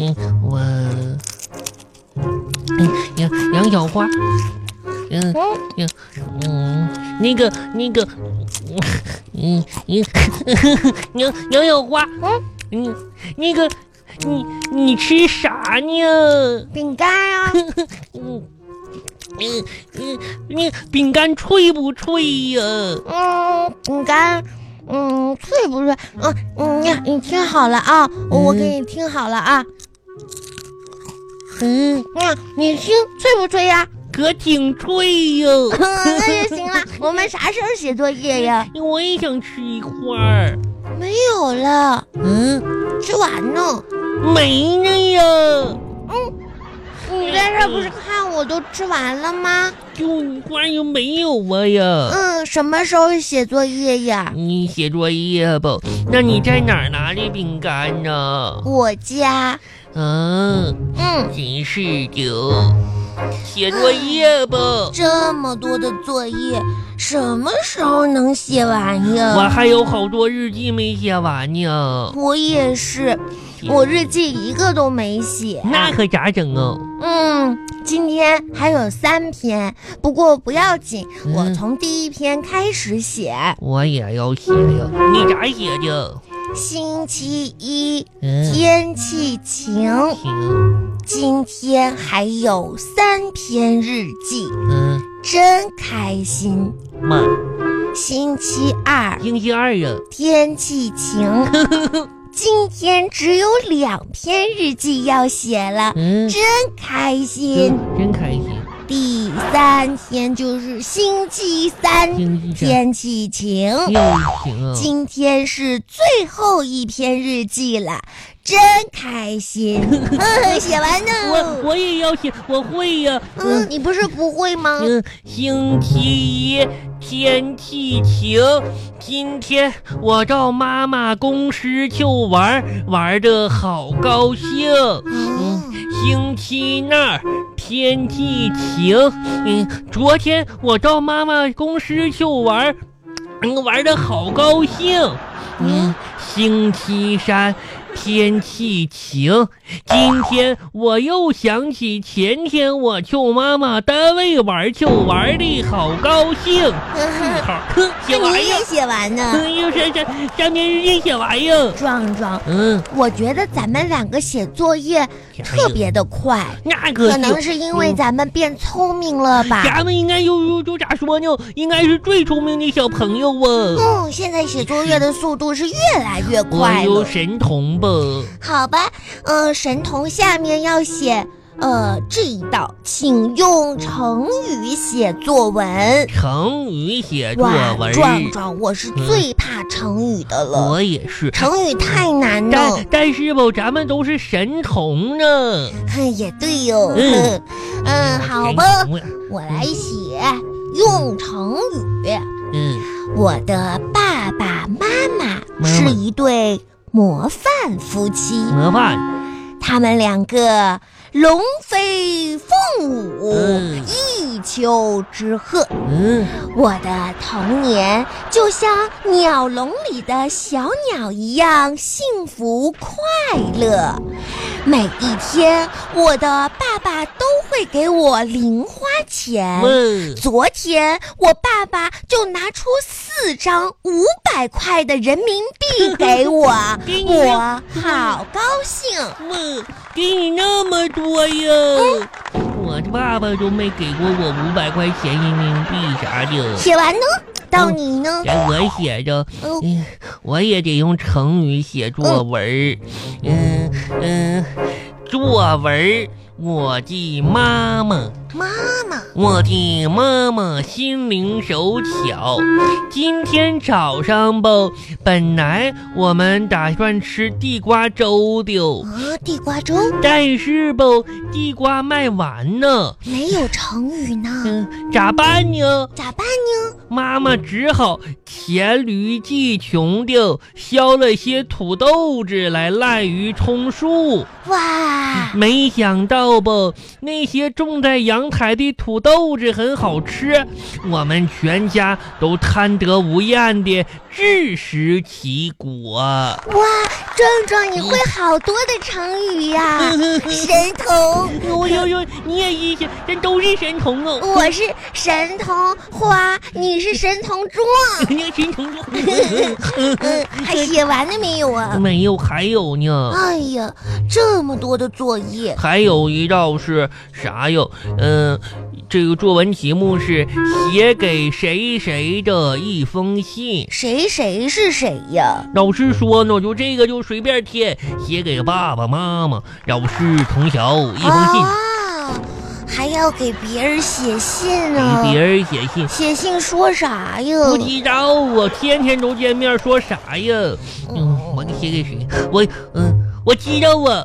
嗯嗯嗯，嗯，我，嗯，杨杨小花，嗯嗯嗯，那个那个，嗯嗯，杨杨小花，嗯，那个你你吃啥呢？饼干啊，嗯嗯嗯，那饼干脆不脆呀？嗯，饼干。嗯，脆不脆？嗯嗯，你你听好了啊，我给你听好了啊。嗯，嗯，你听脆不脆呀？可挺脆哟。那就行了。我们啥时候写作业呀？我也想吃一块儿。没有了，嗯，吃完呢。没呢呀。嗯，你在这不是看我都吃完了吗？就一块又没有啊呀。嗯，什么时候写作业呀？你写作业吧？那你在哪儿拿的饼干呢？我家。嗯嗯，真是的。写作业吧？这么多的作业，什么时候能写完呀？我还有好多日记没写完呢。我也是，我日记一个都没写。那可咋整啊？嗯，今天还有三篇，不过不要紧，嗯我从第一篇开始写。我也要写呀。你咋写的？星期一，嗯，天气晴。行。今天还有三篇日记，嗯，真开心。妈，星期二，星期二呀。天气晴。今天只有两篇日记要写了，嗯，真开心。真开心。第三天就是星期三，天气晴。今天是最后一篇日记了，真开心。嗯，写完我呢。我也要写，我会呀。嗯，你不是不会吗？嗯，星期一天气晴，今天我到妈妈公司去玩，玩的好高兴。嗯，星期二天气晴，嗯，昨天我到妈妈公司去玩，嗯，玩的好高兴。嗯，星期三天气晴，今天我又想起前天我去妈妈单位玩去玩的好高兴。好，哼写完呀那你也，写完呢。嗯，又是这三篇日记写完呀。壮壮，嗯，我觉得咱们两个写作业特别的快，那可可能是因为咱们变聪明了吧。咱们应该又又又咋说呢？应该是最聪明的小朋友啊！嗯，现在写作业的速度是越来越快了。有神童吧？好吧，呃，神童下面要写，呃，这一道，请用成语写作文。成语写作，文，壮壮，我是最怕成语的了，我也是。成语太难了但。但是吧，咱们都是神童呢。哼，也对哟。嗯哼嗯，好吧，我来写用成语。嗯，我的爸爸妈妈是一对模范夫妻，模范。他们两个龙飞凤舞，嗯一丘之貉。嗯，我的童年就像鸟笼里的小鸟一样幸福快乐。每一天，我的爸爸都会给我零花钱。问昨天我爸爸就拿出四张五百块的人民币给我，我好高兴。问，给你那么多呀？我的爸爸都没给过我五百块钱人民币啥的。写完呢，到你呢？给，我写着，我也得用成语写作文儿，嗯嗯，作文，我的妈妈。妈妈，我的妈妈心灵手巧。今天早上吧，本来我们打算吃地瓜粥的，啊，地瓜粥但是吧，地瓜卖完呢，没有成语呢，嗯，咋办呢？咋办呢？妈妈只好黔驴技穷的削了些土豆子来滥竽充数。哇，没想到吧，那些种在阳台的土豆子很好吃，我们全家都贪得无厌的自食其果。哇，壮壮，你会好多的成语呀、神童，呦呦呦，你也一些，这都是神童哦。我是神童花，你是神童壮。你神童壮嗯，还写完了没有啊？没有，还有呢。哎呀，这么多的作业，还有一道是啥哟？嗯、这个作文题目是写给谁谁的一封信。谁谁是谁呀？老师说呢，就这个就随便填，写给爸爸妈妈、老师、同学一封信，啊，还要给别人写信给。别人写信。写信说啥呀？不知道啊，天天都见面，说啥呀？嗯，我给写给谁？我嗯，我知道啊，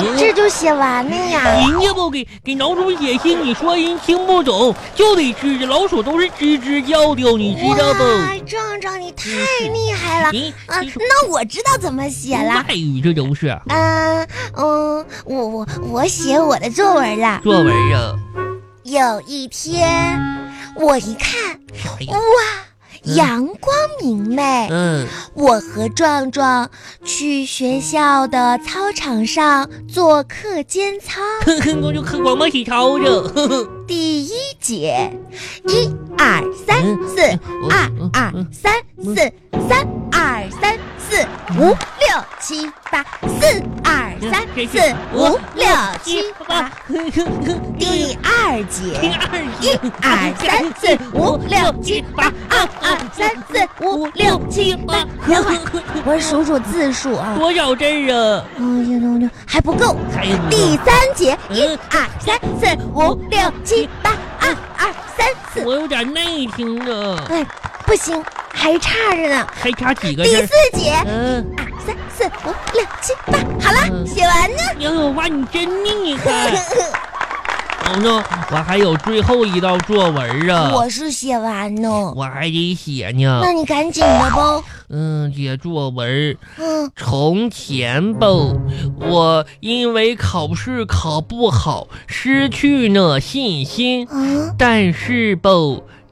你这就写完了呀？人家不给给老鼠写信，你说人听不懂，就得吱吱，老鼠都是吱吱叫的，你知道不？哇，壮壮你太厉害了！那我知道怎么写了。外语这都是嗯嗯，我我我写我的作文了。作文啊，有一天，我一看？哇，阳光明媚。嗯，我和壮壮去学校的操场上做课间操。哼哼，我就看广播体操了，哼哼。第一节，一二三四，二二三四，三二三四五。六七八，四二三四五六七八。第二节，一二三四五六七八，二二三四五六七八。等会儿，我数数字数啊。多少字儿啊？嗯，一六六还不够。还有第三节，一二三四五六七八，二二三四。我有点内听着，哎，不行，还差着呢。还差几个第？四节，嗯，二三四五六七八，好了，嗯写完呢。杨小花，你真厉害！哦呢，我还有最后一道作文啊，我是写完呢，我还得写呢。那你赶紧的吧。嗯，写作文。嗯，从前吧，我因为考试考不好，失去了信心。啊，但是吧，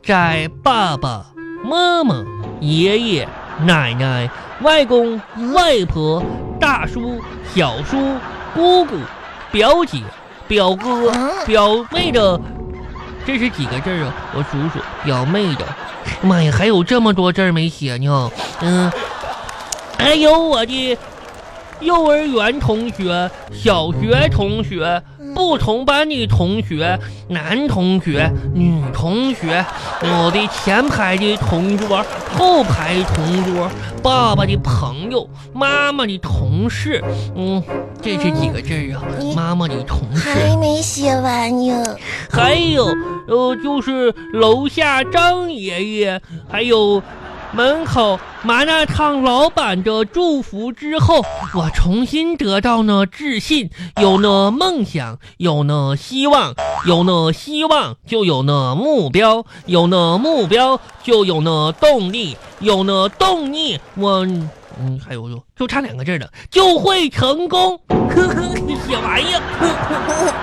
在爸爸妈妈、爷爷、奶奶、外公、外婆、大叔、小叔、姑姑、表姐、表哥、表妹的，这是几个字啊？我数数，表妹的，妈呀，还有这么多字没写呢。嗯，还有我的幼儿园同学、小学同学。不同班的同学，男同学、女同学，我的前排的同桌、后排同桌，爸爸的朋友，妈妈的同事，嗯，这是几个字儿啊？你妈妈的同事，还没写完呢。还有呃，就是楼下张爷爷，还有门口麻辣烫老板的祝福之后，我重新得到了自信，有了梦想，有了希望，有了希望就有了目标，有了目标就有了动力，有了动力，我嗯还有就就差两个字了，就会成功。呵呵，写完呀。呵呵